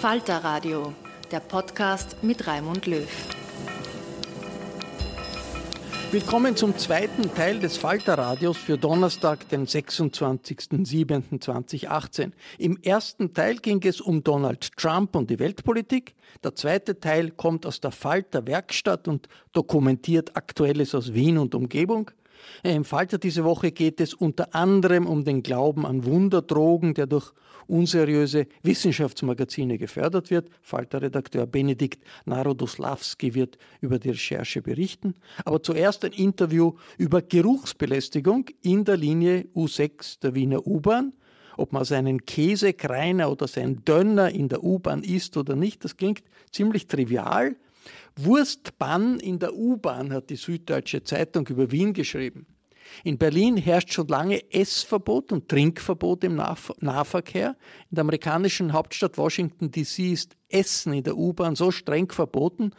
Falter Radio, der Podcast mit Raimund Löw. Willkommen zum zweiten Teil des Falter-Radios für Donnerstag, den 26.07.2018. Im ersten Teil ging es um Donald Trump und die Weltpolitik. Der zweite Teil kommt aus der Falter-Werkstatt und dokumentiert Aktuelles aus Wien und Umgebung. Im Falter diese Woche geht es unter anderem um den Glauben an Wunderdrogen, der durch unseriöse Wissenschaftsmagazine gefördert wird. Falter-Redakteur Benedikt Narodoslawski wird über die Recherche berichten. Aber zuerst ein Interview über Geruchsbelästigung in der Linie U6 der Wiener U-Bahn. Ob man seinen Käsekreiner oder seinen Dönner in der U-Bahn isst oder nicht, das klingt ziemlich trivial. Wurstbann in der U-Bahn hat die Süddeutsche Zeitung über Wien geschrieben. In Berlin herrscht schon lange Essverbot und Trinkverbot im Nahverkehr. In der amerikanischen Hauptstadt Washington DC ist Essen in der U-Bahn so streng verboten,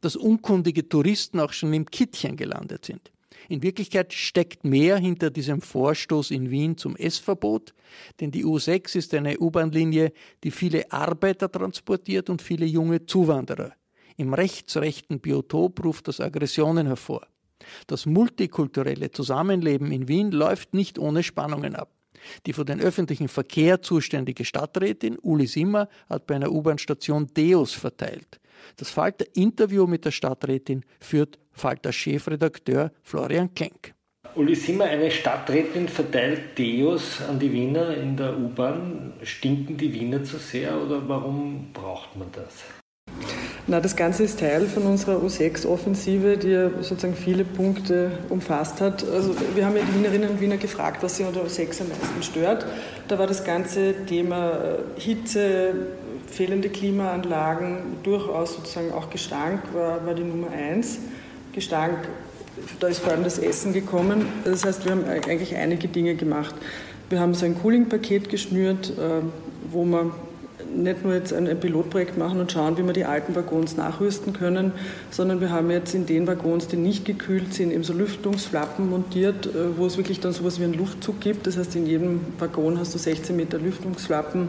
dass unkundige Touristen auch schon im Kittchen gelandet sind. In Wirklichkeit steckt mehr hinter diesem Vorstoß in Wien zum Essverbot, denn die U6 ist eine U-Bahn-Linie, die viele Arbeiter transportiert und viele junge Zuwanderer. Im rechtsrechten Biotop ruft das Aggressionen hervor. Das multikulturelle Zusammenleben in Wien läuft nicht ohne Spannungen ab. Die für den öffentlichen Verkehr zuständige Stadträtin Uli Simmer hat bei einer U-Bahn-Station Deos verteilt. Das Falter-Interview mit der Stadträtin führt Falter-Chefredakteur Florian Klenk. Uli Simmer, eine Stadträtin verteilt Deos an die Wiener in der U-Bahn. Stinken die Wiener zu sehr oder warum braucht man das? Na, das Ganze ist Teil von unserer U6-Offensive, die ja sozusagen viele Punkte umfasst hat. Also wir haben ja die Wienerinnen und Wiener gefragt, was sie an der U6 am meisten stört. Da war das ganze Thema äh, Hitze, fehlende Klimaanlagen, durchaus sozusagen auch Gestank war, war die Nummer eins. Gestank, da ist vor allem das Essen gekommen. Das heißt, wir haben eigentlich einige Dinge gemacht. Wir haben so ein Cooling-Paket geschnürt, äh, wo man nicht nur jetzt ein, Pilotprojekt machen und schauen, wie wir die alten Waggons nachrüsten können, sondern wir haben jetzt in den Waggons, die nicht gekühlt sind, eben so Lüftungsflappen montiert, äh, wo es wirklich dann sowas wie einen Luftzug gibt. Das heißt, in jedem Waggon hast du 16 Meter Lüftungsflappen.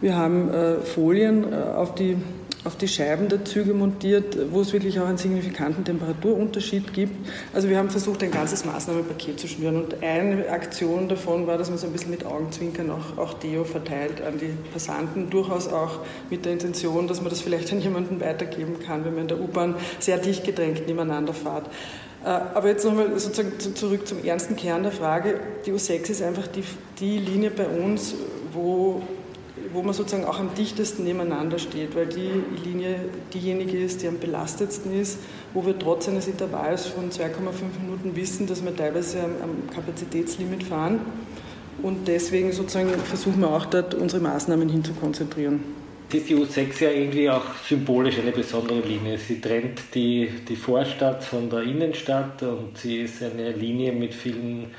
Wir haben äh, Folien äh, auf die auf die Scheiben der Züge montiert, wo es wirklich auch einen signifikanten Temperaturunterschied gibt. Also wir haben versucht, ein ganzes Maßnahmenpaket zu schnüren und eine Aktion davon war, dass man so ein bisschen mit Augenzwinkern auch, auch Deo verteilt an die Passanten, durchaus auch mit der Intention, dass man das vielleicht an jemanden weitergeben kann, wenn man in der U-Bahn sehr dicht gedrängt nebeneinander fährt. Äh, aber jetzt nochmal sozusagen zurück zum ernsten Kern der Frage. Die U6 ist einfach die, die Linie bei uns, wo wo man sozusagen auch am dichtesten nebeneinander steht, weil die Linie diejenige ist, die am belastetsten ist, wo wir trotz eines Intervalls von 2,5 Minuten wissen, dass wir teilweise am Kapazitätslimit fahren. Und deswegen sozusagen versuchen wir auch dort unsere Maßnahmen hin zu. Ist die U6 ja irgendwie auch symbolisch eine besondere Linie. Sie trennt die, die Vorstadt von der Innenstadt und sie ist eine Linie mit vielen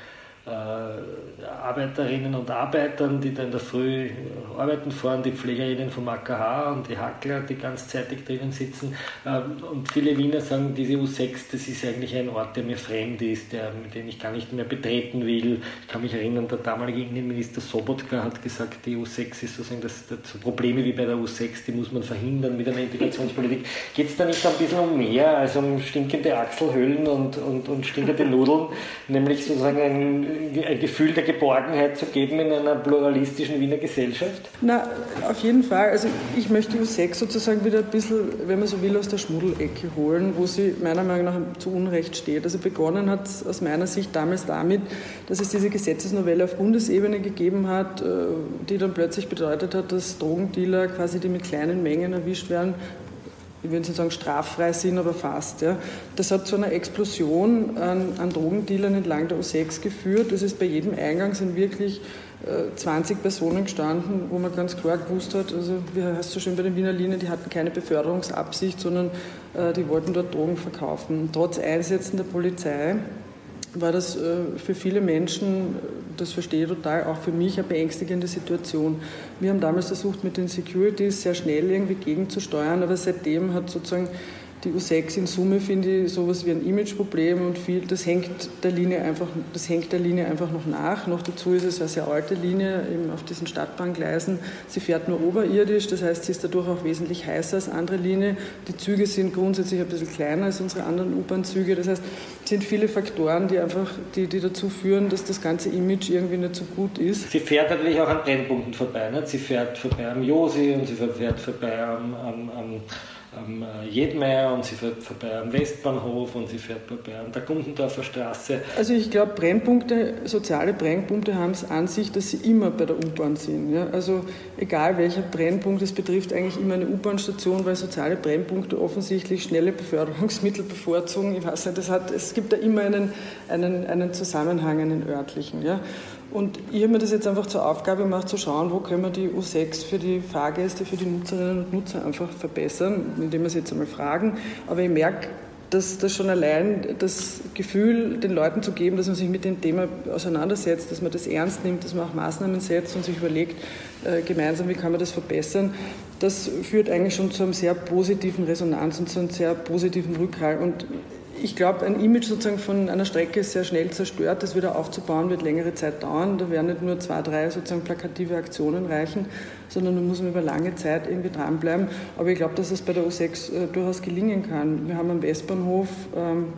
Arbeiterinnen und Arbeitern, die da in der Früh arbeiten fahren, die Pflegerinnen vom AKH und die Hackler, die ganzzeitig drinnen sitzen. Ähm, und viele Wiener sagen, diese U6, das ist eigentlich ein Ort, der mir fremd ist, der, den ich gar nicht mehr betreten will. Ich kann mich erinnern, der damalige Innenminister Sobotka hat gesagt, die U6 ist sozusagen das, das so Probleme wie bei der U6, die muss man verhindern mit einer Integrationspolitik. Geht es da nicht ein bisschen um mehr, als um stinkende Achselhöhlen und, und, und stinkende Nudeln, nämlich sozusagen ein ein Gefühl der Geborgenheit zu geben in einer pluralistischen Wiener Gesellschaft? Na, auf jeden Fall. Also ich möchte U6 sozusagen wieder ein bisschen, wenn man so will, aus der Schmuddelecke holen, wo sie meiner Meinung nach zu Unrecht steht. Also begonnen hat es aus meiner Sicht damals damit, dass es diese Gesetzesnovelle auf Bundesebene gegeben hat, äh, die dann plötzlich bedeutet hat, dass Drogendealer quasi, die mit kleinen Mengen erwischt werden, ich würde nicht sagen straffrei sind, aber fast. Ja. Das hat zu einer Explosion an, an Drogendealern entlang der U6 geführt. Das ist bei jedem Eingang sind wirklich 20 äh, Personen gestanden, wo man ganz klar gewusst hat, also wie heißt so schön bei den Wiener Linien, die hatten keine Beförderungsabsicht, sondern äh, die wollten dort Drogen verkaufen. Trotz Einsätzen der Polizei war das äh, für viele Menschen, das verstehe ich total, auch für mich eine beängstigende Situation. Wir haben damals versucht, mit den Securities sehr schnell irgendwie gegenzusteuern, aber seitdem hat sozusagen die U6 in Summe finde ich sowas wie ein Imageproblem und viel, das hängt der Linie einfach, das hängt der Linie einfach noch nach. Noch dazu ist es eine sehr alte Linie eben auf diesen Stadtbahngleisen. Sie fährt nur oberirdisch, das heißt, sie ist dadurch auch wesentlich heißer als andere Linie. Die Züge sind grundsätzlich ein bisschen kleiner als unsere anderen U-Bahn-Züge. Das heißt, es sind viele Faktoren, die einfach, die, die dazu führen, dass das ganze Image irgendwie nicht so gut ist. Sie fährt natürlich auch an Brennpunkten vorbei. Nicht? Sie fährt vorbei am Josi und sie fährt vorbei am, am, am am äh, Jedmeier und sie fährt vorbei am Westbahnhof und sie fährt vorbei an der Gundendorfer Straße. Also ich glaube, Brennpunkte, soziale Brennpunkte haben es an sich, dass sie immer bei der U-Bahn sind. Ja? Also egal welcher Brennpunkt, es betrifft eigentlich immer eine U-Bahn-Station, weil soziale Brennpunkte offensichtlich schnelle Beförderungsmittel bevorzugen. Ich weiß nicht, das hat, es gibt da immer einen, einen, einen Zusammenhang, einen örtlichen. Ja? Und ich habe mir das jetzt einfach zur Aufgabe gemacht, zu schauen, wo können wir die U6 für die Fahrgäste, für die Nutzerinnen und Nutzer einfach verbessern, indem wir sie jetzt einmal fragen. Aber ich merke, dass das schon allein das Gefühl, den Leuten zu geben, dass man sich mit dem Thema auseinandersetzt, dass man das ernst nimmt, dass man auch Maßnahmen setzt und sich überlegt, äh, gemeinsam, wie kann man das verbessern, das führt eigentlich schon zu einem sehr positiven Resonanz und zu einem sehr positiven Rückhalt. Und ich glaube, ein Image sozusagen von einer Strecke ist sehr schnell zerstört. Das wieder aufzubauen wird längere Zeit dauern. Da werden nicht nur zwei, drei sozusagen plakative Aktionen reichen, sondern da muss man über lange Zeit irgendwie dranbleiben. Aber ich glaube, dass es bei der U6 äh, durchaus gelingen kann. Wir haben am Westbahnhof ähm,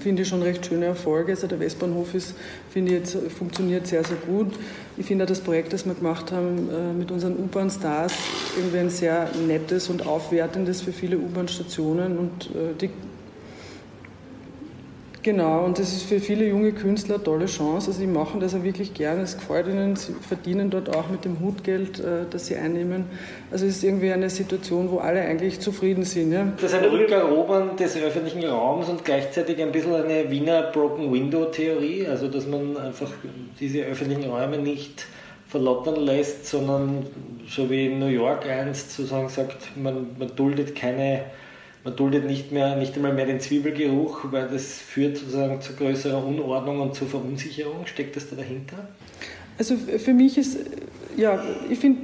finde ich schon recht schöne Erfolge. Also der Westbahnhof ist, finde ich, jetzt, funktioniert sehr, sehr gut. Ich finde auch das Projekt, das wir gemacht haben äh, mit unseren U-Bahn-Stars, irgendwie ein sehr nettes und aufwertendes für viele U-Bahn-Stationen und äh, die Genau, und das ist für viele junge Künstler eine tolle Chance. Also, sie machen das auch wirklich gerne, es gefällt ihnen, sie verdienen dort auch mit dem Hutgeld, äh, das sie einnehmen. Also, es ist irgendwie eine Situation, wo alle eigentlich zufrieden sind. Ja. Das ist ein Rückerobern des öffentlichen Raums und gleichzeitig ein bisschen eine Wiener Broken Window-Theorie, also dass man einfach diese öffentlichen Räume nicht verlottern lässt, sondern so wie in New York einst sozusagen sagt, man, man duldet keine man duldet nicht, mehr, nicht einmal mehr den Zwiebelgeruch, weil das führt sozusagen zu größerer Unordnung und zu Verunsicherung. Steckt das da dahinter? Also für mich ist, ja, ich finde,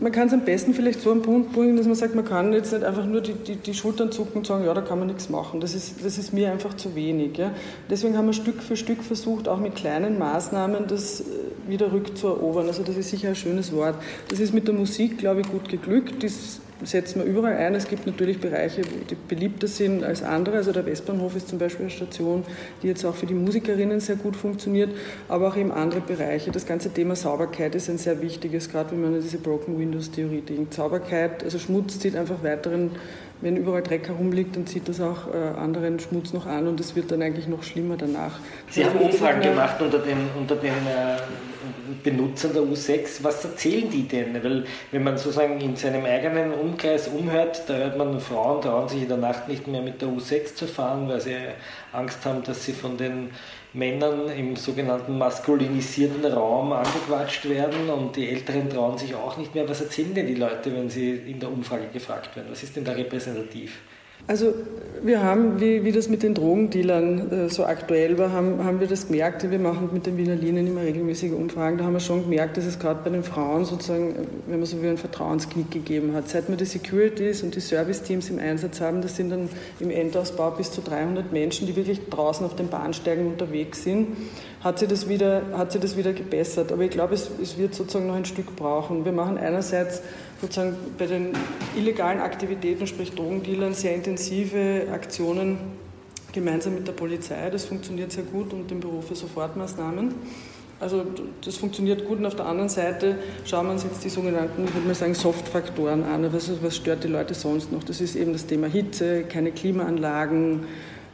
man kann es am besten vielleicht so am Punkt bringen, dass man sagt, man kann jetzt nicht einfach nur die, die, die, Schultern zucken und sagen, ja, da kann man nichts machen. Das ist, das ist mir einfach zu wenig. Ja. Deswegen haben wir Stück für Stück versucht, auch mit kleinen Maßnahmen das äh, wieder rückzuerobern. Also das ist sicher ein schönes Wort. Das ist mit der Musik, glaube ich, gut geglückt. Das setzen wir überall ein. Es gibt natürlich Bereiche, die beliebter sind als andere. Also der Westbahnhof ist zum Beispiel eine Station, die jetzt auch für die Musikerinnen sehr gut funktioniert, aber auch eben andere Bereiche. Das ganze Thema Sauberkeit ist ein sehr wichtiges, gerade wenn man an diese Broken Windows Theorie denkt. Sauberkeit, also Schmutz zieht einfach weiteren wenn überall Dreck herumliegt, dann zieht das auch äh, anderen Schmutz noch an und es wird dann eigentlich noch schlimmer danach. Sie haben Umfragen gemacht unter den, unter den äh, Benutzern der U6. Was erzählen die denn? Weil wenn man sozusagen in seinem eigenen Umkreis umhört, da hört man, Frauen trauen sich in der Nacht nicht mehr mit der U6 zu fahren, weil sie Angst haben, dass sie von den Männern im sogenannten maskulinisierten Raum angequatscht werden und die Älteren trauen sich auch nicht mehr. Was erzählen denn die Leute, wenn sie in der Umfrage gefragt werden? Was ist denn da repräsentativ? Also wir haben, wie, wie das mit den Drogendealern äh, so aktuell war, haben, haben wir das gemerkt. Wir machen mit den Wiener Linien immer regelmäßige Umfragen. Da haben wir schon gemerkt, dass es gerade bei den Frauen sozusagen, äh, wenn man so will, einen Vertrauensknick gegeben hat. Seit wir die Securities und die Service-Teams im Einsatz haben, das sind dann im Endausbau bis zu 300 Menschen, die wirklich draußen auf den Bahnsteigen unterwegs sind, hat sich das wieder, hat sich das wieder gebessert. Aber ich glaube, es, es wird sozusagen noch ein Stück brauchen. Wir machen einerseits sozusagen bei den illegalen Aktivitäten, sprich Drogendealern, sehr intensive Aktionen gemeinsam mit der Polizei. Das funktioniert sehr gut und dem Büro für Sofortmaßnahmen. Also das funktioniert gut und auf der anderen Seite schauen wir uns jetzt die sogenannten, ich würde mal sagen, Soft-Faktoren an. Was, was stört die Leute sonst noch? Das ist eben das Thema Hitze, keine Klimaanlagen,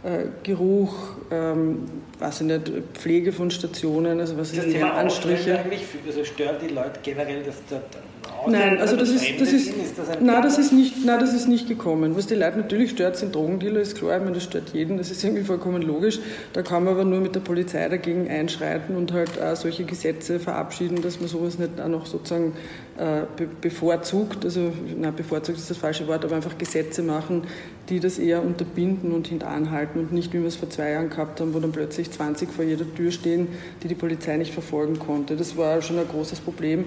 äh, Geruch, ähm, weiß ich nicht, Pflege von Stationen, also was ist das Thema Anstriche. Eigentlich, also stört die Leute generell, dass der Nein, also das ist, das ist, nein, das ist nicht, nein, das ist nicht gekommen. Was die Leute natürlich stört, sind Drogendealer, ist klar, ich meine, das stört jeden, das ist irgendwie vollkommen logisch. Da kann man aber nur mit der Polizei dagegen einschreiten und halt auch solche Gesetze verabschieden, dass man sowas nicht auch noch sozusagen äh, be bevorzugt, also nein, bevorzugt ist das falsche Wort, aber einfach Gesetze machen, die das eher unterbinden und hintanhalten und nicht, wie wir es vor zwei Jahren gehabt haben, wo dann plötzlich 20 vor jeder Tür stehen, die die Polizei nicht verfolgen konnte. Das war schon ein großes Problem.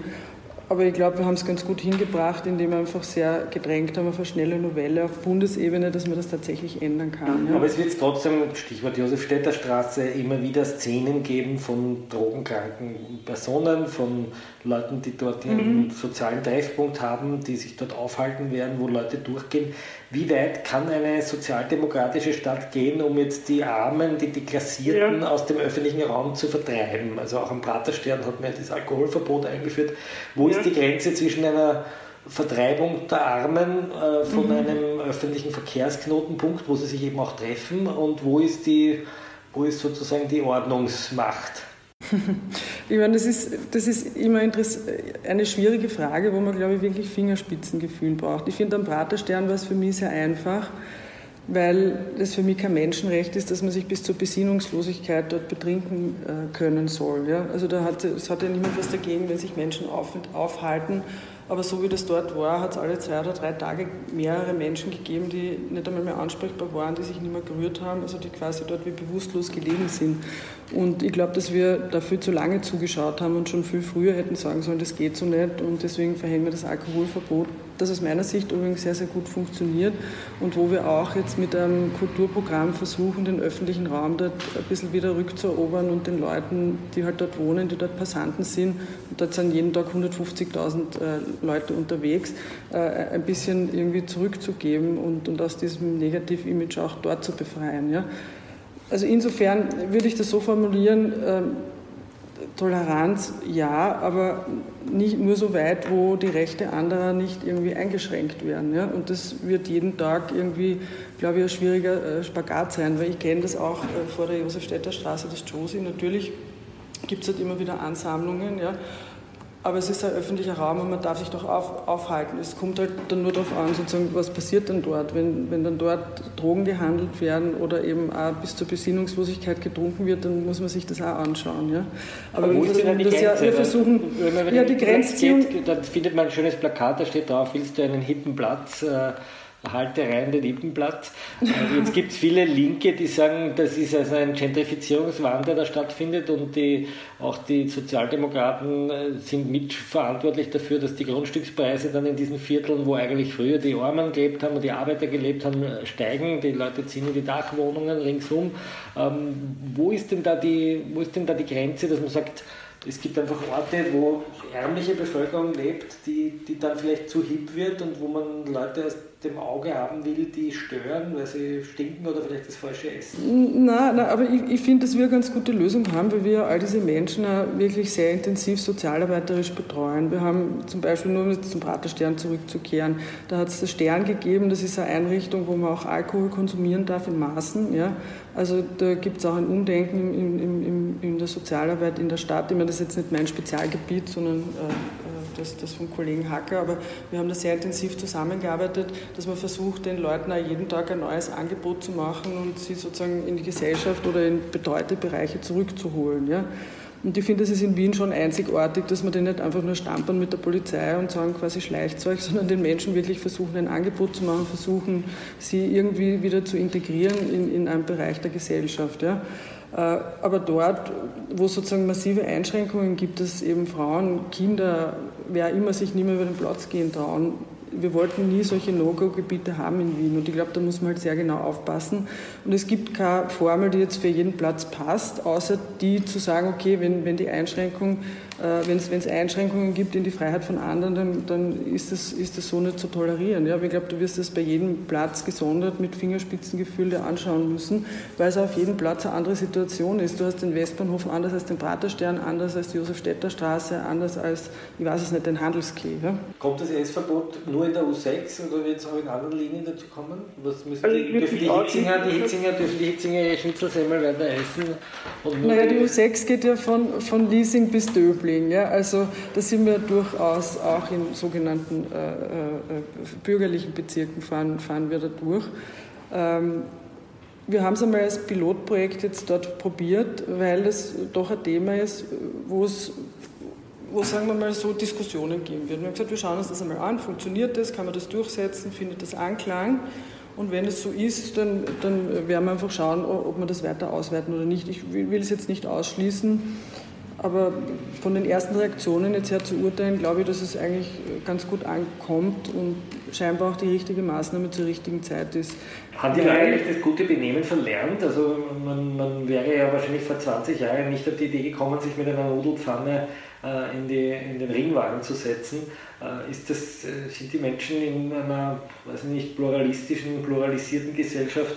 Aber ich glaube, wir haben es ganz gut hingebracht, indem wir einfach sehr gedrängt haben auf eine schnelle Novelle auf Bundesebene, dass man das tatsächlich ändern kann. Ja. Aber es wird trotzdem, Stichwort Josefstädter Straße, immer wieder Szenen geben von drogenkranken Personen, von Leuten, die dort einen mhm. sozialen Treffpunkt haben, die sich dort aufhalten werden, wo Leute durchgehen. Wie weit kann eine sozialdemokratische Stadt gehen, um jetzt die Armen, die Deklassierten ja. aus dem öffentlichen Raum zu vertreiben? Also auch am Praterstern hat man ja das Alkoholverbot eingeführt. Wo ja. ist die Grenze zwischen einer Vertreibung der Armen äh, von mhm. einem öffentlichen Verkehrsknotenpunkt, wo sie sich eben auch treffen, und wo ist, die, wo ist sozusagen die Ordnungsmacht? Ich meine, das ist, das ist immer eine schwierige Frage, wo man, glaube ich, wirklich Fingerspitzengefühl braucht. Ich finde, am Praterstern war es für mich sehr einfach, weil es für mich kein Menschenrecht ist, dass man sich bis zur Besinnungslosigkeit dort betrinken äh, können soll. Ja? Also da hat, es hat ja niemand was dagegen, wenn sich Menschen auf, aufhalten aber so wie das dort war, hat es alle zwei oder drei Tage mehrere Menschen gegeben, die nicht einmal mehr ansprechbar waren, die sich nicht mehr gerührt haben, also die quasi dort wie bewusstlos gelegen sind. Und ich glaube, dass wir dafür zu lange zugeschaut haben und schon viel früher hätten sagen sollen, das geht so nicht und deswegen verhängen wir das Alkoholverbot das aus meiner Sicht übrigens sehr, sehr gut funktioniert und wo wir auch jetzt mit einem Kulturprogramm versuchen, den öffentlichen Raum dort ein bisschen wieder rückzuerobern und den Leuten, die halt dort wohnen, die dort Passanten sind, und dort sind jeden Tag 150.000 äh, Leute unterwegs, äh, ein bisschen irgendwie zurückzugeben und, und aus diesem Negativ-Image auch dort zu befreien. Ja? Also insofern würde ich das so formulieren, äh, Toleranz ja, aber nicht nur so weit, wo die Rechte anderer nicht irgendwie eingeschränkt werden. Ja? Und das wird jeden Tag irgendwie, glaube ich, ein schwieriger äh, Spagat sein, weil ich kenne das auch äh, vor der Josefstädter Straße, das Josie. Natürlich gibt es halt immer wieder Ansammlungen. Ja? Aber es ist ein öffentlicher Raum und man darf sich doch auf, aufhalten. Es kommt halt dann nur darauf an, sozusagen, was passiert dann dort. Wenn, wenn dann dort Drogen gehandelt werden oder eben auch bis zur Besinnungslosigkeit getrunken wird, dann muss man sich das auch anschauen. Ja? Aber, aber wir versuchen, das ja, wir versuchen wenn man, ja, die Grenzziehung... Geht, dann findet man ein schönes Plakat, da steht drauf, willst du einen hippen Platz... Äh, halte rein den Ippenblatt. Äh, jetzt gibt es viele Linke, die sagen, das ist also ein Gentrifizierungswandel, der da stattfindet und die, auch die Sozialdemokraten äh, sind mitverantwortlich dafür, dass die Grundstückspreise dann in diesen Vierteln, wo eigentlich früher die Armen gelebt haben und die Arbeiter gelebt haben, steigen. Die Leute ziehen in die Dachwohnungen ringsum. Ähm, wo, ist denn da die, wo ist denn da die Grenze, dass man sagt, es gibt einfach Orte, wo ärmliche Bevölkerung lebt, die, die dann vielleicht zu hip wird und wo man Leute aus dem Auge haben will, die stören, weil sie stinken oder vielleicht das falsche essen? Nein, nein aber ich, ich finde, dass wir eine ganz gute Lösung haben, weil wir all diese Menschen wirklich sehr intensiv sozialarbeiterisch betreuen. Wir haben zum Beispiel, nur um zum Praterstern zurückzukehren, da hat es das Stern gegeben, das ist eine Einrichtung, wo man auch Alkohol konsumieren darf in Maßen. Ja? Also da gibt es auch ein Umdenken in, in, in, in, der Sozialarbeit in der Stadt. Ich meine, das ist jetzt nicht mein Spezialgebiet, sondern äh, das, das vom Kollegen Hacker, aber wir haben da sehr intensiv zusammengearbeitet, dass man versucht, den Leuten auch jeden Tag ein neues Angebot zu machen und sie sozusagen in die Gesellschaft oder in betreute Bereiche zurückzuholen. Ja. Und ich finde, es ist in Wien schon einzigartig, dass man den nicht einfach nur stampern mit der Polizei und sagen quasi Schleichzeug, sondern den Menschen wirklich versuchen, ein Angebot zu machen, versuchen, sie irgendwie wieder zu integrieren in, in einen Bereich der Gesellschaft. Ja. Äh, aber dort, wo es sozusagen massive Einschränkungen gibt, dass eben Frauen, Kinder, wer immer sich nicht mehr über den Platz gehen trauen, wir wollten nie solche No-Go-Gebiete haben in Wien. Und ich glaube, da muss man halt sehr genau aufpassen. Und es gibt keine Formel, die jetzt für jeden Platz passt, außer die zu sagen, okay, wenn, wenn die Einschränkung äh, wenn es Einschränkungen gibt in die Freiheit von anderen, dann, dann ist, das, ist das so nicht zu tolerieren. Ja? Aber ich glaube, du wirst das bei jedem Platz gesondert mit Fingerspitzengefühl dir anschauen müssen, weil es auf jedem Platz eine andere Situation ist. Du hast den Westbahnhof anders als den Praterstern, anders als die Josef-Städter Straße, anders als, ich weiß es nicht, den Handelskey. Ja? Kommt das Essverbot nur in der U6 oder wird es auch in anderen Linien dazu kommen? Was müssen also die, dürfen die Hitzinger, die Hitzinger, dürfen die Hitzinger Schnitzelsemmel weiter essen? naja, die U6 geht ja von, von Leasing bis Döbel. Pflegen. Ja? Also da sind wir durchaus auch in sogenannten äh, äh, bürgerlichen Bezirken fahren, fahren wir da durch. Ähm, wir haben es einmal als Pilotprojekt jetzt dort probiert, weil es doch ein Thema ist, wo es wo, sagen wir mal, so Diskussionen geben wird. Wir haben gesagt, wir schauen uns das einmal an, funktioniert das, kann man das durchsetzen, findet das Anklang? Und wenn es so ist, dann, dann werden wir einfach schauen, ob wir das weiter ausweiten oder nicht. Ich will es jetzt nicht ausschließen, aber von den ersten Reaktionen jetzt her zu urteilen, glaube ich, dass es eigentlich ganz gut ankommt und scheinbar auch die richtige Maßnahme zur richtigen Zeit ist. Haben die Leute eigentlich das gute Benehmen verlernt? Also man, man, wäre ja wahrscheinlich vor 20 Jahren nicht auf die Idee gekommen, sich mit einer Nudelpfanne äh, in, die, in den Ringwagen zu setzen. Äh, ist das, äh, sind die Menschen in einer weiß nicht, pluralistischen, pluralisierten Gesellschaft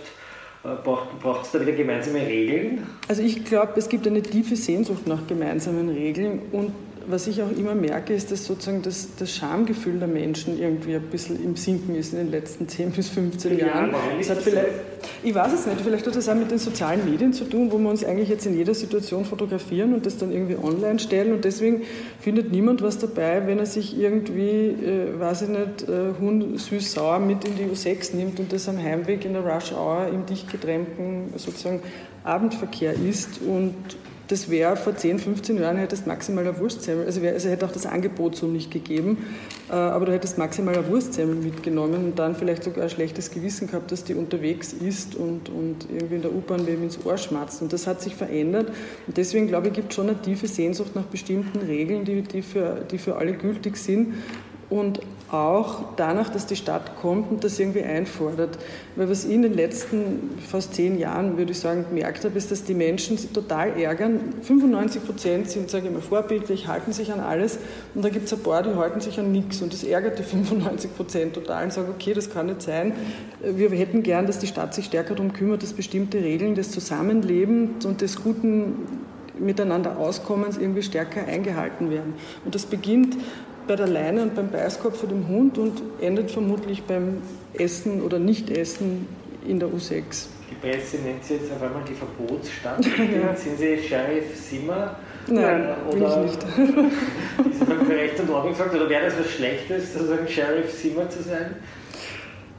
Braucht es da wieder gemeinsame Regeln? Also ich glaube, es gibt eine tiefe Sehnsucht nach gemeinsamen Regeln und was ich auch immer merke, ist, dass sozusagen das, das Schamgefühl der Menschen irgendwie ein bisschen im Sinken ist in den letzten 10 bis 15 ja, Jahren. Das vielleicht, ich weiß es nicht, vielleicht hat das auch mit den sozialen Medien zu tun, wo wir uns eigentlich jetzt in jeder Situation fotografieren und das dann irgendwie online stellen und deswegen findet niemand was dabei, wenn er sich irgendwie, äh, weiß ich nicht, äh, Hund süß-sauer mit in die U6 nimmt und das am Heimweg in der Rush Hour im dicht gedrängten sozusagen Abendverkehr ist und das wäre vor 10, 15 Jahren hättest maximal ein Wurstsemmel, also, wär, also hätte auch das Angebot so nicht gegeben, äh, aber du hättest maximal ein Wurstsemmel mitgenommen und dann vielleicht sogar ein schlechtes Gewissen gehabt, dass die unterwegs ist und, und irgendwie in der U-Bahn wem ins Ohr schmatzt. Und das hat sich verändert und deswegen glaube ich, gibt es schon eine tiefe Sehnsucht nach bestimmten Regeln, die, die, für, die für alle gültig sind und auch danach, dass die Stadt kommt und das irgendwie einfordert. Weil was ich in den letzten fast zehn Jahren, würde ich sagen, gemerkt habe, ist, dass die Menschen sich total ärgern. 95 Prozent sind, sage ich mal, vorbildlich, halten sich an alles und da gibt es ein paar, die halten sich an nichts und das ärgert die 95 Prozent total und sagen, okay, das kann nicht sein. Wir hätten gern, dass die Stadt sich stärker darum kümmert, dass bestimmte Regeln des Zusammenlebens und des guten Miteinander Auskommens irgendwie stärker eingehalten werden. Und das beginnt bei der Leine und beim Beißkorb für den Hund und endet vermutlich beim Essen oder Nicht-Essen in der U6. Die Presse nennt Sie jetzt auf einmal die Verbotsstadt. ja. Sind Sie Sheriff Simmer? Nein, oder bin ich nicht. ist das für Recht und Ordnung gesagt? Oder wäre das was Schlechtes, sozusagen Sheriff Simmer zu sein?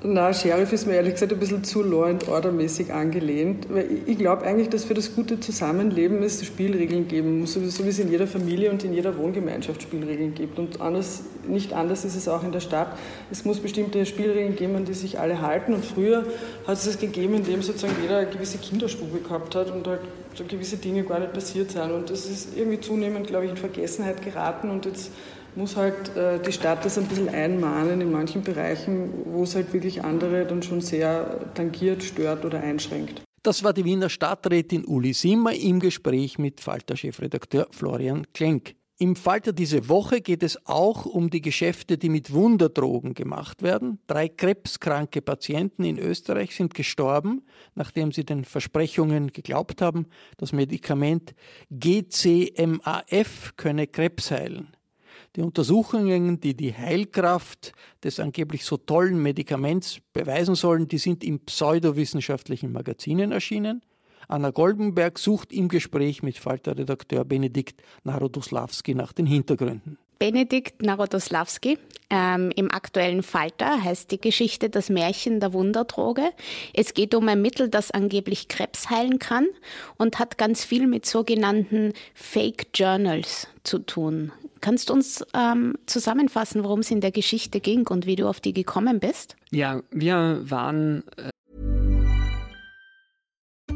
Na, Sheriff ist mir ehrlich gesagt ein bisschen zu Law and Order mäßig angelehnt, weil ich glaube eigentlich, dass für das gute Zusammenleben es Spielregeln geben muss, so wie es in jeder Familie und in jeder Wohngemeinschaft Spielregeln gibt. Und anders, nicht anders ist es auch in der Stadt. Es muss bestimmte Spielregeln geben, an die sich alle halten. Und früher hat es es gegeben, indem sozusagen jeder eine gewisse Kinderstube gehabt hat und halt so gewisse Dinge gar nicht passiert sind. Und das ist irgendwie zunehmend, glaube ich, in Vergessenheit geraten und jetzt muss halt äh, die Stadt das ein bisschen einmahnen in manchen Bereichen, wo es halt wirklich andere dann schon sehr tangiert, stört oder einschränkt. Das war die Wiener Stadträtin Uli Simmer im Gespräch mit Falter-Chefredakteur Florian Klenk. Im Falter diese Woche geht es auch um die Geschäfte, die mit Wunderdrogen gemacht werden. Drei krebskranke Patienten in Österreich sind gestorben, nachdem sie den Versprechungen geglaubt haben, das Medikament GCMAF könne Krebs heilen. Die Untersuchungen, die die Heilkraft des angeblich so tollen Medikaments beweisen sollen, die sind in pseudowissenschaftlichen Magazinen erschienen. Anna Goldenberg sucht im Gespräch mit Falter-Redakteur Benedikt Narodoslawski nach den Hintergründen. Benedikt Narodoslawski. Ähm, Im aktuellen Falter heißt die Geschichte Das Märchen der Wunderdroge. Es geht um ein Mittel, das angeblich Krebs heilen kann und hat ganz viel mit sogenannten Fake Journals zu tun. Kannst du uns ähm, zusammenfassen, worum es in der Geschichte ging und wie du auf die gekommen bist? Ja, wir waren.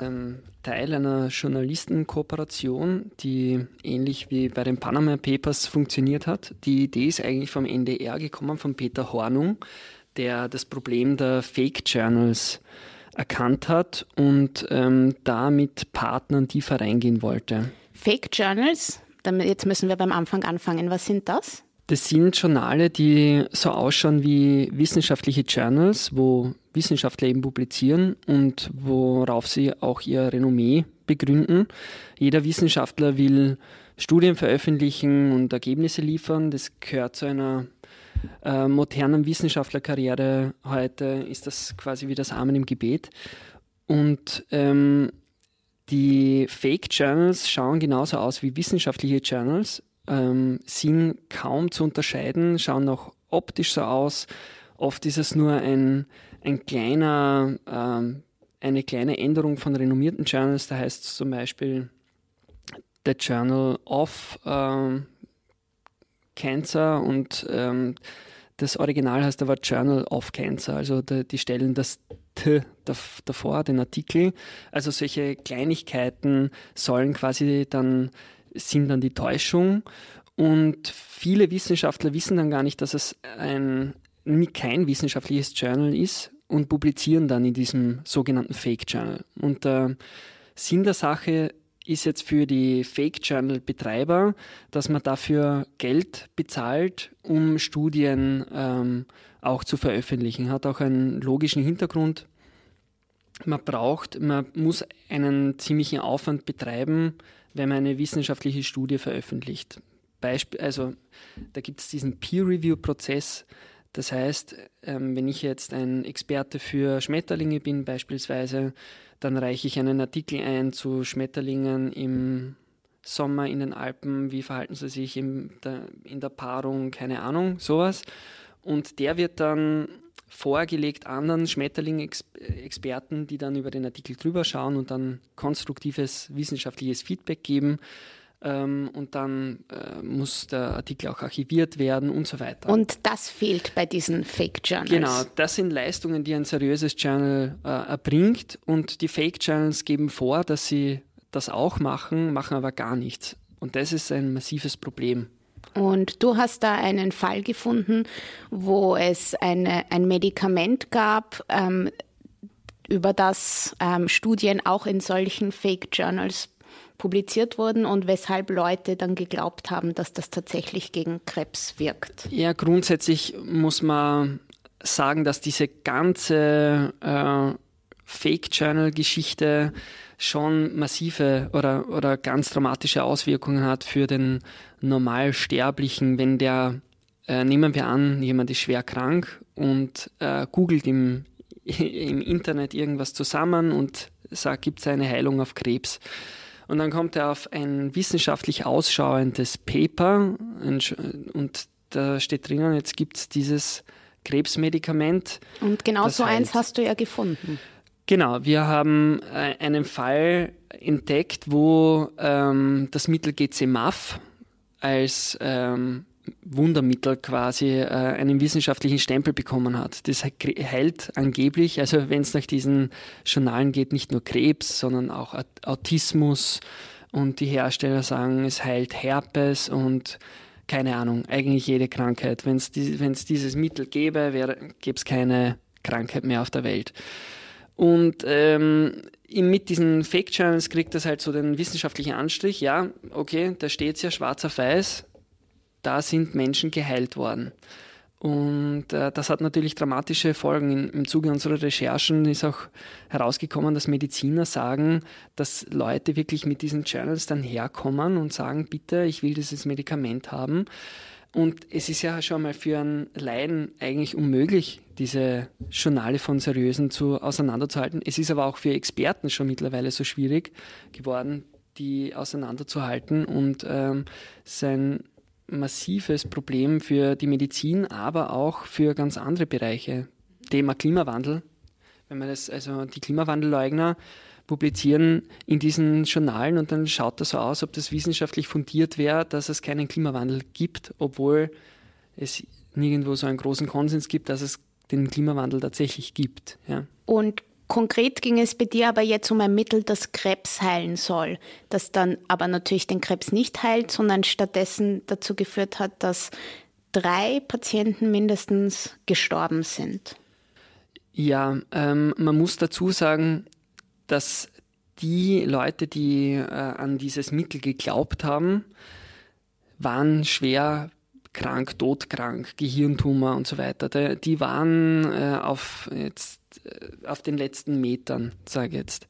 ähm, Teil einer Journalistenkooperation, die ähnlich wie bei den Panama Papers funktioniert hat. Die Idee ist eigentlich vom NDR gekommen, von Peter Hornung, der das Problem der Fake Journals erkannt hat und ähm, da mit Partnern tiefer reingehen wollte. Fake Journals, jetzt müssen wir beim Anfang anfangen. Was sind das? Das sind Journale, die so ausschauen wie wissenschaftliche Journals, wo Wissenschaftler eben publizieren und worauf sie auch ihr Renommee begründen. Jeder Wissenschaftler will Studien veröffentlichen und Ergebnisse liefern. Das gehört zu einer äh, modernen Wissenschaftlerkarriere. Heute ist das quasi wie das Amen im Gebet. Und ähm, die Fake Journals schauen genauso aus wie wissenschaftliche Journals, ähm, sind kaum zu unterscheiden, schauen auch optisch so aus. Oft ist es nur ein, ein kleiner, ähm, eine kleine Änderung von renommierten Journals. Da heißt es zum Beispiel The Journal of ähm, Cancer und ähm, das Original heißt aber Journal of Cancer. Also die, die stellen das T davor, den Artikel. Also solche Kleinigkeiten sollen quasi dann sind dann die Täuschung. Und viele Wissenschaftler wissen dann gar nicht, dass es ein, kein wissenschaftliches Journal ist und publizieren dann in diesem sogenannten Fake Journal. Und der Sinn der Sache ist jetzt für die Fake Journal Betreiber, dass man dafür Geld bezahlt, um Studien ähm, auch zu veröffentlichen. Hat auch einen logischen Hintergrund. Man braucht, man muss einen ziemlichen Aufwand betreiben, wenn man eine wissenschaftliche Studie veröffentlicht. Beispiel, also da gibt es diesen Peer-Review-Prozess. Das heißt, ähm, wenn ich jetzt ein Experte für Schmetterlinge bin beispielsweise, dann reiche ich einen Artikel ein zu Schmetterlingen im Sommer in den Alpen, wie verhalten sie sich in der, in der Paarung, keine Ahnung, sowas. Und der wird dann vorgelegt anderen Schmetterling-Experten, die dann über den Artikel drüber schauen und dann konstruktives wissenschaftliches Feedback geben. Ähm, und dann äh, muss der Artikel auch archiviert werden und so weiter. Und das fehlt bei diesen Fake Journals. Genau, das sind Leistungen, die ein seriöses Journal äh, erbringt und die Fake Journals geben vor, dass sie das auch machen, machen aber gar nichts. Und das ist ein massives Problem. Und du hast da einen Fall gefunden, wo es eine, ein Medikament gab, ähm, über das ähm, Studien auch in solchen Fake Journals publiziert wurden und weshalb Leute dann geglaubt haben, dass das tatsächlich gegen Krebs wirkt. Ja, grundsätzlich muss man sagen, dass diese ganze äh, Fake-Journal-Geschichte schon massive oder, oder ganz dramatische Auswirkungen hat für den Normalsterblichen, wenn der, äh, nehmen wir an, jemand ist schwer krank und äh, googelt im, im Internet irgendwas zusammen und sagt, gibt es eine Heilung auf Krebs. Und dann kommt er auf ein wissenschaftlich ausschauendes Paper und da steht drinnen, jetzt gibt es dieses Krebsmedikament. Und genau so eins hast du ja gefunden. Genau, wir haben äh, einen Fall entdeckt, wo ähm, das Mittel GCMAF als ähm, Wundermittel quasi äh, einen wissenschaftlichen Stempel bekommen hat. Das heilt angeblich, also wenn es nach diesen Journalen geht, nicht nur Krebs, sondern auch Autismus und die Hersteller sagen, es heilt Herpes und keine Ahnung, eigentlich jede Krankheit. Wenn es die, dieses Mittel gäbe, gäbe es keine Krankheit mehr auf der Welt. Und ähm, mit diesen Fake Journals kriegt das halt so den wissenschaftlichen Anstrich, ja, okay, da steht es ja schwarz auf weiß, da sind Menschen geheilt worden. Und äh, das hat natürlich dramatische Folgen. In, Im Zuge unserer Recherchen ist auch herausgekommen, dass Mediziner sagen, dass Leute wirklich mit diesen Journals dann herkommen und sagen, bitte, ich will dieses Medikament haben. Und es ist ja schon mal für einen Laien eigentlich unmöglich, diese Journale von seriösen zu, auseinanderzuhalten. Es ist aber auch für Experten schon mittlerweile so schwierig geworden, die auseinanderzuhalten. Und ähm, sein massives Problem für die Medizin, aber auch für ganz andere Bereiche. Thema Klimawandel. Wenn man das, also die Klimawandelleugner publizieren in diesen Journalen und dann schaut das so aus, ob das wissenschaftlich fundiert wäre, dass es keinen Klimawandel gibt, obwohl es nirgendwo so einen großen Konsens gibt, dass es den Klimawandel tatsächlich gibt. Ja. Und konkret ging es bei dir aber jetzt um ein Mittel, das Krebs heilen soll, das dann aber natürlich den Krebs nicht heilt, sondern stattdessen dazu geführt hat, dass drei Patienten mindestens gestorben sind. Ja, ähm, man muss dazu sagen, dass die Leute, die äh, an dieses Mittel geglaubt haben, waren schwer krank, todkrank, Gehirntumor und so weiter. Die waren äh, auf, jetzt, äh, auf den letzten Metern, sage ich jetzt.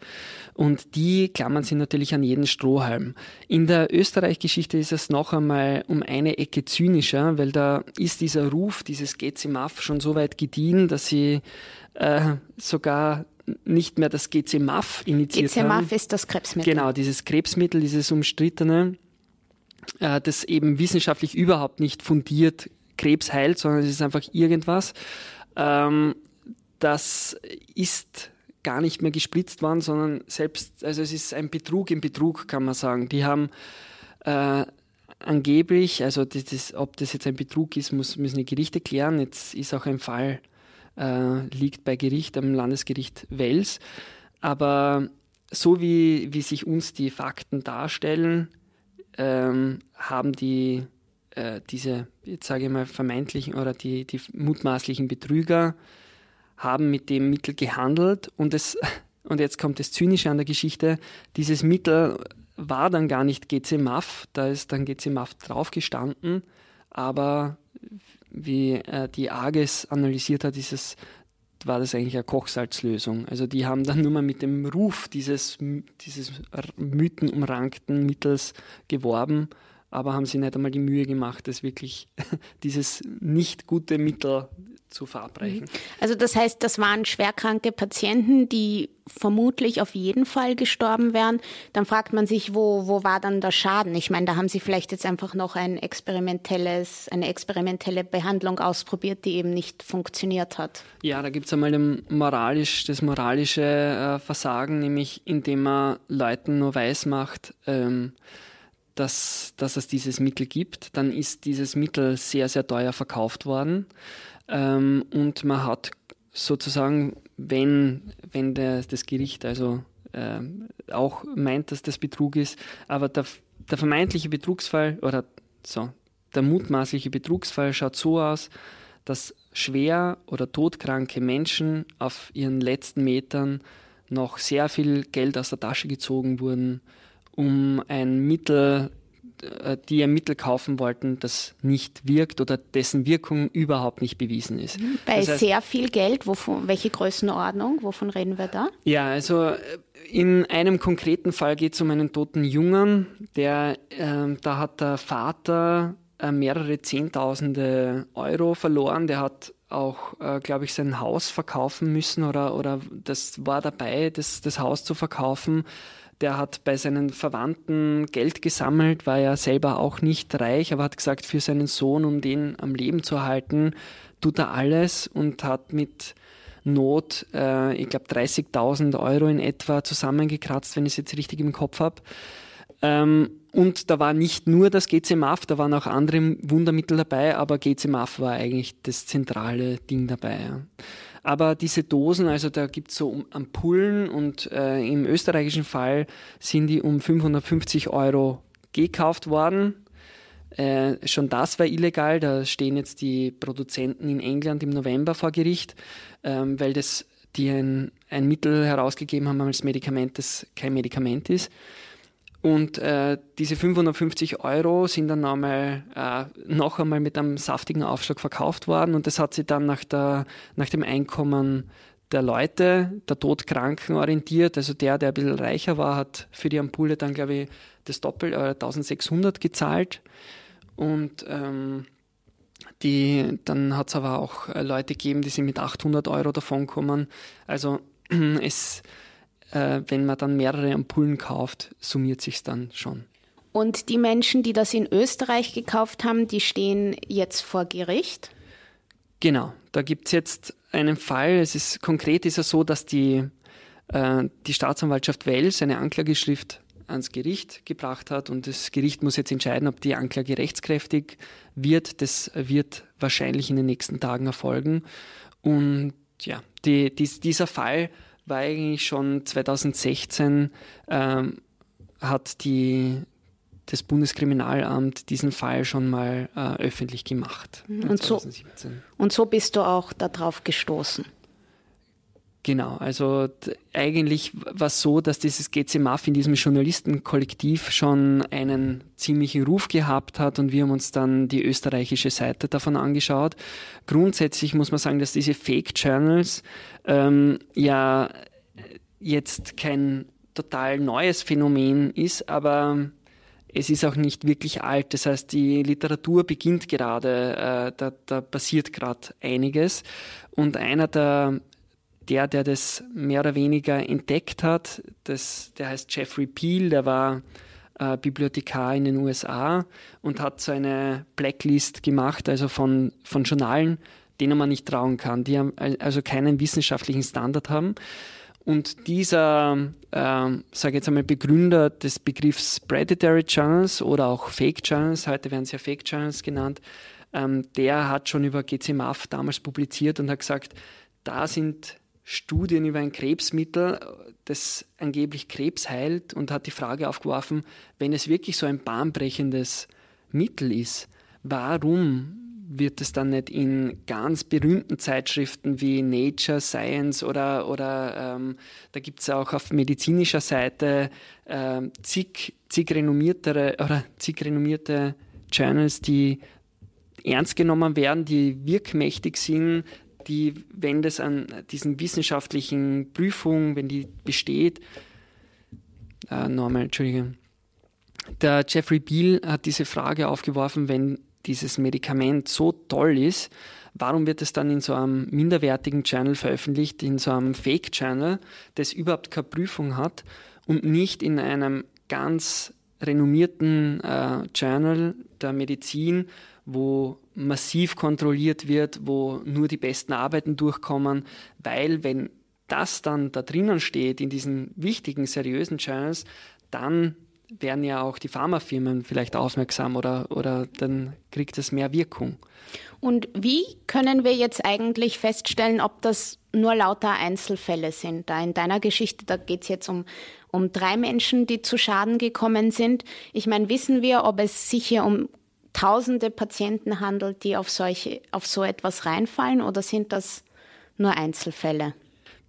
Und die klammern sich natürlich an jeden Strohhalm. In der Österreich-Geschichte ist es noch einmal um eine Ecke zynischer, weil da ist dieser Ruf dieses GCMAF schon so weit gediehen, dass sie äh, sogar nicht mehr das GCMAF initiiert GCMAF haben. GCMAF ist das Krebsmittel. Genau, dieses Krebsmittel, dieses umstrittene, äh, das eben wissenschaftlich überhaupt nicht fundiert Krebs heilt, sondern es ist einfach irgendwas. Ähm, das ist gar nicht mehr gespritzt worden, sondern selbst, also es ist ein Betrug im Betrug, kann man sagen. Die haben äh, angeblich, also das, das, ob das jetzt ein Betrug ist, muss, müssen die Gerichte klären. Jetzt ist auch ein Fall äh, liegt bei Gericht am Landesgericht Wels. Aber so wie, wie sich uns die Fakten darstellen, ähm, haben die äh, diese, jetzt sage ich mal, vermeintlichen oder die, die mutmaßlichen Betrüger haben mit dem Mittel gehandelt und es und jetzt kommt das Zynische an der Geschichte, dieses Mittel war dann gar nicht GC-MAF, da ist dann GC-MAF draufgestanden, aber wie äh, die AGES analysiert hat, ist es, war das eigentlich eine Kochsalzlösung. Also die haben dann nur mal mit dem Ruf dieses, dieses mythenumrankten Mittels geworben, aber haben sich nicht einmal die Mühe gemacht, das wirklich dieses nicht gute Mittel zu verabreichen. Mhm. Also das heißt, das waren schwerkranke Patienten, die vermutlich auf jeden Fall gestorben wären. Dann fragt man sich, wo, wo war dann der Schaden? Ich meine, da haben sie vielleicht jetzt einfach noch ein experimentelles, eine experimentelle Behandlung ausprobiert, die eben nicht funktioniert hat. Ja, da gibt es einmal moralisch, das moralische äh, Versagen, nämlich indem man Leuten nur weismacht, ähm, dass, dass es dieses Mittel gibt. Dann ist dieses Mittel sehr, sehr teuer verkauft worden. Ähm, und man hat sozusagen, wenn, wenn der, das Gericht also äh, auch meint, dass das Betrug ist, aber der, der vermeintliche Betrugsfall oder so, der mutmaßliche Betrugsfall schaut so aus, dass schwer oder todkranke Menschen auf ihren letzten Metern noch sehr viel Geld aus der Tasche gezogen wurden, um ein Mittel äh, die ein Mittel kaufen wollten, das nicht wirkt oder dessen Wirkung überhaupt nicht bewiesen ist. Mhm. Bei das heißt, sehr viel Geld, wovon, welche Größenordnung, wovon reden wir da? Ja, also äh, in einem konkreten Fall geht es um einen toten Jungen, der, äh, da hat der Vater äh, mehrere Zehntausende Euro verloren, der hat auch, äh, glaube ich, sein Haus verkaufen müssen oder, oder das war dabei, das, das Haus zu verkaufen der hat bei seinen Verwandten Geld gesammelt, war ja selber auch nicht reich, aber hat gesagt, für seinen Sohn, um den am Leben zu halten, tut er alles und hat mit Not, äh, ich glaube, 30.000 Euro in etwa zusammengekratzt, wenn ich es jetzt richtig im Kopf habe. Ähm, und da war nicht nur das GCMAF, da waren auch andere Wundermittel dabei, aber GCMAF war eigentlich das zentrale Ding dabei. Ja. Aber diese Dosen, also da gibt es so Ampullen und äh, im österreichischen Fall sind die um 550 Euro gekauft worden. Äh, schon das war illegal, da stehen jetzt die Produzenten in England im November vor Gericht, ähm, weil das die ein, ein Mittel herausgegeben haben als Medikament, das kein Medikament ist. Und äh, diese 550 Euro sind dann einmal, äh, noch einmal mit einem saftigen Aufschlag verkauft worden und das hat sich dann nach, der, nach dem Einkommen der Leute, der Todkranken orientiert. Also der, der ein bisschen reicher war, hat für die Ampulle dann, glaube ich, das Doppel, äh, 1600 gezahlt. Und ähm, die, dann hat es aber auch äh, Leute gegeben, die sind mit 800 Euro davonkommen. Also es äh, wenn man dann mehrere Ampullen kauft, summiert sich dann schon. Und die Menschen, die das in Österreich gekauft haben, die stehen jetzt vor Gericht? Genau, da gibt es jetzt einen Fall. Es ist konkret ist es so, dass die, äh, die Staatsanwaltschaft Wels eine Anklageschrift ans Gericht gebracht hat und das Gericht muss jetzt entscheiden, ob die Anklage rechtskräftig wird. Das wird wahrscheinlich in den nächsten Tagen erfolgen. Und ja, die, dies, dieser Fall war eigentlich schon 2016, ähm, hat die, das Bundeskriminalamt diesen Fall schon mal äh, öffentlich gemacht. Mhm. Und so, und so bist du auch darauf gestoßen. Genau, also eigentlich war es so, dass dieses GCMAF in diesem Journalistenkollektiv schon einen ziemlichen Ruf gehabt hat und wir haben uns dann die österreichische Seite davon angeschaut. Grundsätzlich muss man sagen, dass diese Fake Journals ähm, ja jetzt kein total neues Phänomen ist, aber es ist auch nicht wirklich alt. Das heißt, die Literatur beginnt gerade, äh, da, da passiert gerade einiges. Und einer der der, der das mehr oder weniger entdeckt hat, das, der heißt Jeffrey Peel, der war äh, Bibliothekar in den USA und hat so eine Blacklist gemacht, also von, von Journalen, denen man nicht trauen kann, die also keinen wissenschaftlichen Standard haben. Und dieser, äh, sage jetzt einmal, Begründer des Begriffs Predatory Journals oder auch Fake Journals, heute werden sie ja Fake Journals genannt, ähm, der hat schon über GCMAF damals publiziert und hat gesagt, da sind Studien über ein Krebsmittel, das angeblich Krebs heilt und hat die Frage aufgeworfen, wenn es wirklich so ein bahnbrechendes Mittel ist, warum wird es dann nicht in ganz berühmten Zeitschriften wie Nature, Science oder, oder ähm, da gibt es auch auf medizinischer Seite äh, zig, zig renommiertere oder zig renommierte Journals, die ernst genommen werden, die wirkmächtig sind, die, wenn das an diesen wissenschaftlichen Prüfungen, wenn die besteht, äh, nochmal, Entschuldige, der Jeffrey Beal hat diese Frage aufgeworfen, wenn dieses Medikament so toll ist, warum wird es dann in so einem minderwertigen Channel veröffentlicht, in so einem Fake-Channel, das überhaupt keine Prüfung hat und nicht in einem ganz renommierten äh, Journal der Medizin, wo massiv kontrolliert wird, wo nur die besten Arbeiten durchkommen, weil wenn das dann da drinnen steht in diesen wichtigen, seriösen Channels, dann werden ja auch die Pharmafirmen vielleicht aufmerksam oder, oder dann kriegt es mehr Wirkung. Und wie können wir jetzt eigentlich feststellen, ob das nur lauter Einzelfälle sind? Da in deiner Geschichte, da geht es jetzt um, um drei Menschen, die zu Schaden gekommen sind. Ich meine, wissen wir, ob es sich hier um tausende Patienten handelt, die auf, solche, auf so etwas reinfallen oder sind das nur Einzelfälle?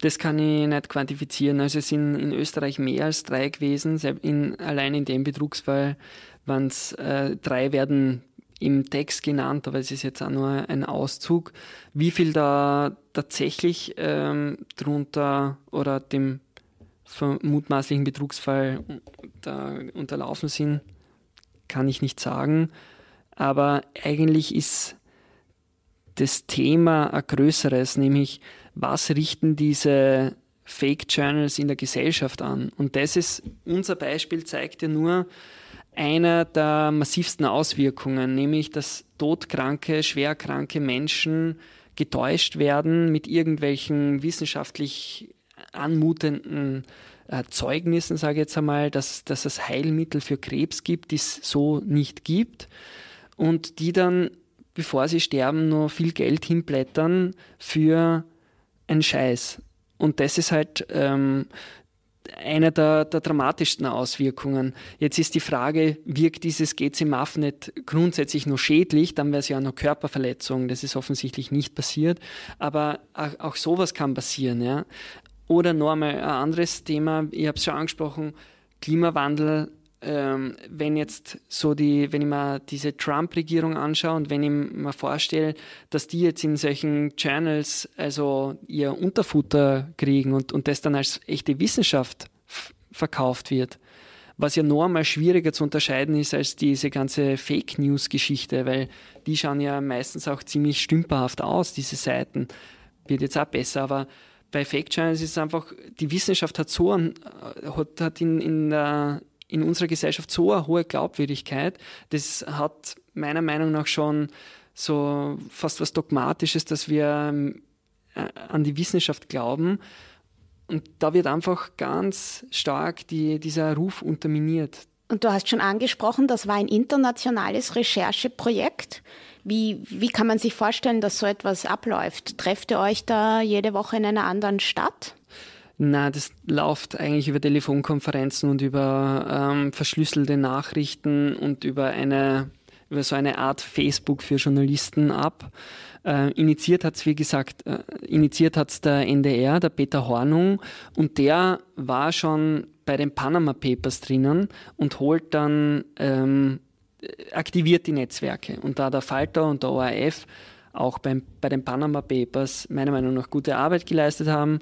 Das kann ich nicht quantifizieren. Also es sind in Österreich mehr als drei gewesen. In, allein in dem Betrugsfall waren es äh, drei werden im Text genannt, aber es ist jetzt auch nur ein Auszug. Wie viel da tatsächlich ähm, drunter oder dem mutmaßlichen Betrugsfall da unterlaufen sind, kann ich nicht sagen aber eigentlich ist das Thema ein größeres, nämlich was richten diese Fake Journals in der Gesellschaft an? Und das ist, unser Beispiel zeigt ja nur einer der massivsten Auswirkungen, nämlich dass todkranke, schwerkranke Menschen getäuscht werden mit irgendwelchen wissenschaftlich anmutenden äh, Zeugnissen, sage ich jetzt einmal, dass, dass es Heilmittel für Krebs gibt, die es so nicht gibt und die dann, bevor sie sterben, nur viel Geld hinblättern für einen Scheiß. Und das ist halt ähm, eine der, der, dramatischsten Auswirkungen. Jetzt ist die Frage, wirkt dieses GCMAF nicht grundsätzlich nur schädlich, dann wäre es ja eine Körperverletzung, das ist offensichtlich nicht passiert, aber auch, auch sowas kann passieren. Ja? Oder noch einmal ein anderes Thema, ich habe es schon angesprochen, Klimawandel ähm, wenn jetzt so die, wenn ich mir diese Trump-Regierung anschaue und wenn ich mir vorstelle, dass die jetzt in solchen Channels also ihr Unterfutter kriegen und, und das dann als echte Wissenschaft verkauft wird, was ja noch einmal schwieriger zu unterscheiden ist als diese ganze Fake News-Geschichte, weil die schauen ja meistens auch ziemlich stümperhaft aus, diese Seiten. Wird jetzt auch besser, aber bei Fake Channels ist es einfach, die Wissenschaft hat so ein, hat, hat in, in der in unserer Gesellschaft so eine hohe Glaubwürdigkeit. Das hat meiner Meinung nach schon so fast was Dogmatisches, dass wir äh, an die Wissenschaft glauben. Und da wird einfach ganz stark die, dieser Ruf unterminiert. Und du hast schon angesprochen, das war ein internationales Rechercheprojekt. Wie, wie kann man sich vorstellen, dass so etwas abläuft? Trefft ihr euch da jede Woche in einer anderen Stadt? Na, das läuft eigentlich über Telefonkonferenzen und über ähm, verschlüsselte Nachrichten und über eine über so eine Art Facebook für Journalisten ab. Äh, initiiert hat es, wie gesagt, äh, initiiert hat es der NDR, der Peter Hornung, und der war schon bei den Panama Papers drinnen und holt dann, ähm, aktiviert die Netzwerke. Und da der Falter und der ORF auch beim, bei den Panama Papers meiner Meinung nach gute Arbeit geleistet haben,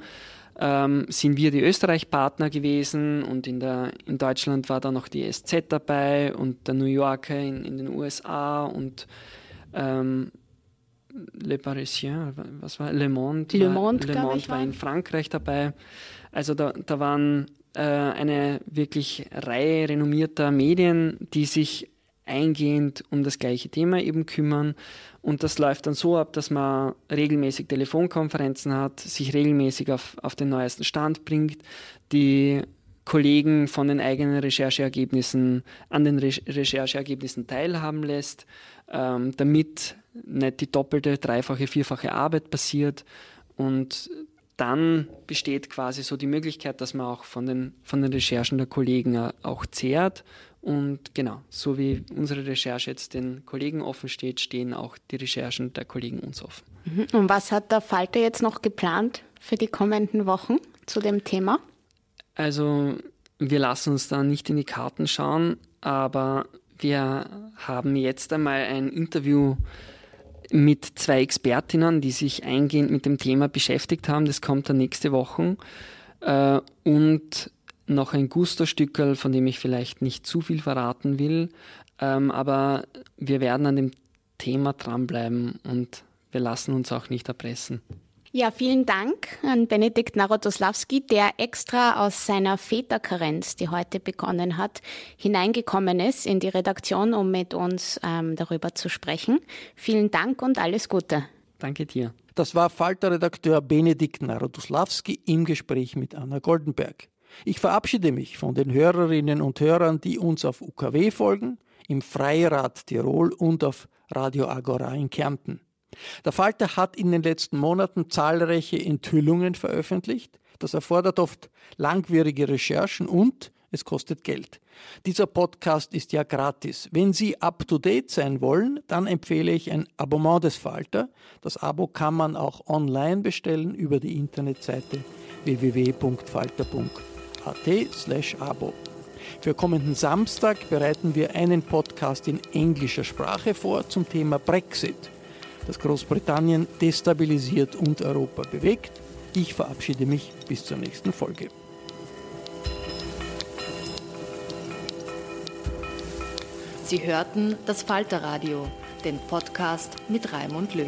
ähm, sind wir die Österreich-Partner gewesen und in, der, in Deutschland war da noch die SZ dabei und der New Yorker in, in den USA und ähm, Le Parisien, was war Le Monde? Le Monde, war, Le Monde war in Frankreich dabei. Also da, da waren äh, eine wirklich Reihe renommierter Medien, die sich eingehend um das gleiche Thema eben kümmern. Und das läuft dann so ab, dass man regelmäßig Telefonkonferenzen hat, sich regelmäßig auf, auf den neuesten Stand bringt, die Kollegen von den eigenen Rechercheergebnissen an den Re Rechercheergebnissen teilhaben lässt, ähm, damit nicht die doppelte, dreifache, vierfache Arbeit passiert. Und dann besteht quasi so die Möglichkeit, dass man auch von den, von den Recherchen der Kollegen auch zehrt. Und genau, so wie unsere Recherche jetzt den Kollegen offen steht, stehen auch die Recherchen der Kollegen uns offen. Mhm. Und was hat der Falter jetzt noch geplant für die kommenden Wochen zu dem Thema? Also wir lassen uns da nicht in die Karten schauen, aber wir haben jetzt einmal ein Interview mit zwei Expertinnen, die sich eingehend mit dem Thema beschäftigt haben. Das kommt dann nächste Woche. Äh, und noch ein Gusto-Stückel, von dem ich vielleicht nicht zu viel verraten will. Ähm, aber wir werden an dem Thema dranbleiben und wir lassen uns auch nicht erpressen. Ja, vielen Dank an Benedikt Narodoslawski, der extra aus seiner Väterkarenz, die heute begonnen hat, hineingekommen ist in die Redaktion, um mit uns ähm, darüber zu sprechen. Vielen Dank und alles Gute. Danke dir. Das war Falter-Redakteur Benedikt Narodoslawski im Gespräch mit Anna Goldenberg. Ich verabschiede mich von den Hörerinnen und Hörern, die uns auf UKW folgen, im Freirad Tirol und auf Radio Agora in Kärnten. Der Falter hat in den letzten Monaten zahlreiche Enthüllungen veröffentlicht. Das erfordert oft langwierige Recherchen und es kostet Geld. Dieser Podcast ist ja gratis. Wenn Sie up-to-date sein wollen, dann empfehle ich ein Abonnement des Falter. Das Abo kann man auch online bestellen über die Internetseite www.falter.at abo. Für kommenden Samstag bereiten wir einen Podcast in englischer Sprache vor zum Thema Brexit das Großbritannien destabilisiert und Europa bewegt. Ich verabschiede mich bis zur nächsten Folge. Sie hörten das Falterradio, den Podcast mit Raimund Löw.